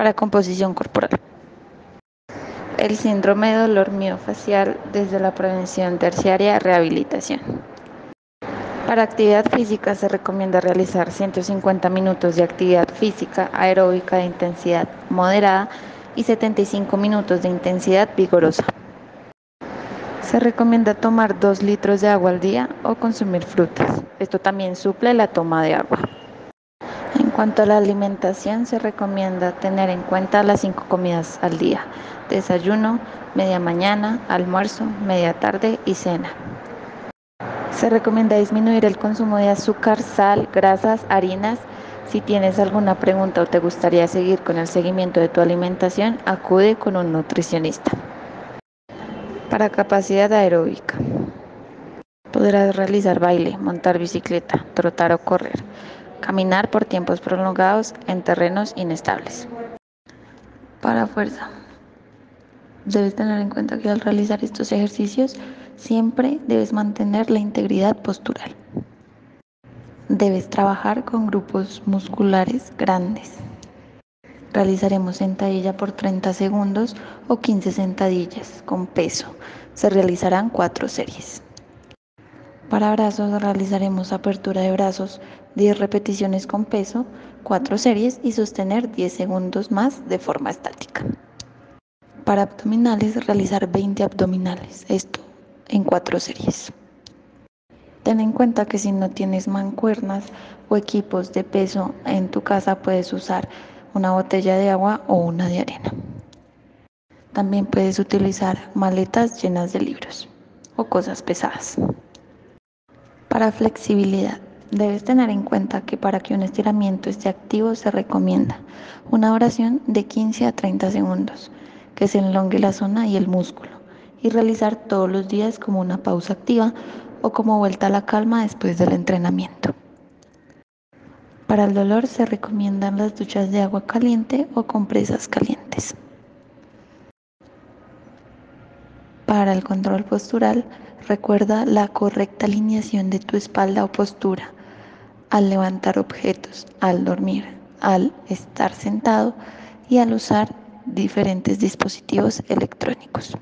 Para composición corporal. El síndrome de dolor miofacial desde la prevención terciaria rehabilitación. Para actividad física se recomienda realizar 150 minutos de actividad física aeróbica de intensidad moderada y 75 minutos de intensidad vigorosa. Se recomienda tomar 2 litros de agua al día o consumir frutas. Esto también suple la toma de agua. Cuanto a la alimentación, se recomienda tener en cuenta las cinco comidas al día, desayuno, media mañana, almuerzo, media tarde y cena. Se recomienda disminuir el consumo de azúcar, sal, grasas, harinas. Si tienes alguna pregunta o te gustaría seguir con el seguimiento de tu alimentación, acude con un nutricionista. Para capacidad aeróbica. Podrás realizar baile, montar bicicleta, trotar o correr caminar por tiempos prolongados en terrenos inestables. Para fuerza. Debes tener en cuenta que al realizar estos ejercicios siempre debes mantener la integridad postural. Debes trabajar con grupos musculares grandes. Realizaremos sentadilla por 30 segundos o 15 sentadillas con peso. Se realizarán cuatro series. Para brazos realizaremos apertura de brazos 10 repeticiones con peso, 4 series y sostener 10 segundos más de forma estática. Para abdominales realizar 20 abdominales, esto en 4 series. Ten en cuenta que si no tienes mancuernas o equipos de peso en tu casa puedes usar una botella de agua o una de arena. También puedes utilizar maletas llenas de libros o cosas pesadas. Para flexibilidad, debes tener en cuenta que para que un estiramiento esté activo se recomienda una oración de 15 a 30 segundos, que se enlongue la zona y el músculo, y realizar todos los días como una pausa activa o como vuelta a la calma después del entrenamiento. Para el dolor se recomiendan las duchas de agua caliente o compresas calientes. Para el control postural, recuerda la correcta alineación de tu espalda o postura al levantar objetos, al dormir, al estar sentado y al usar diferentes dispositivos electrónicos.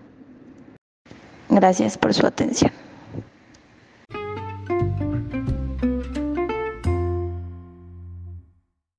Gracias por su atención.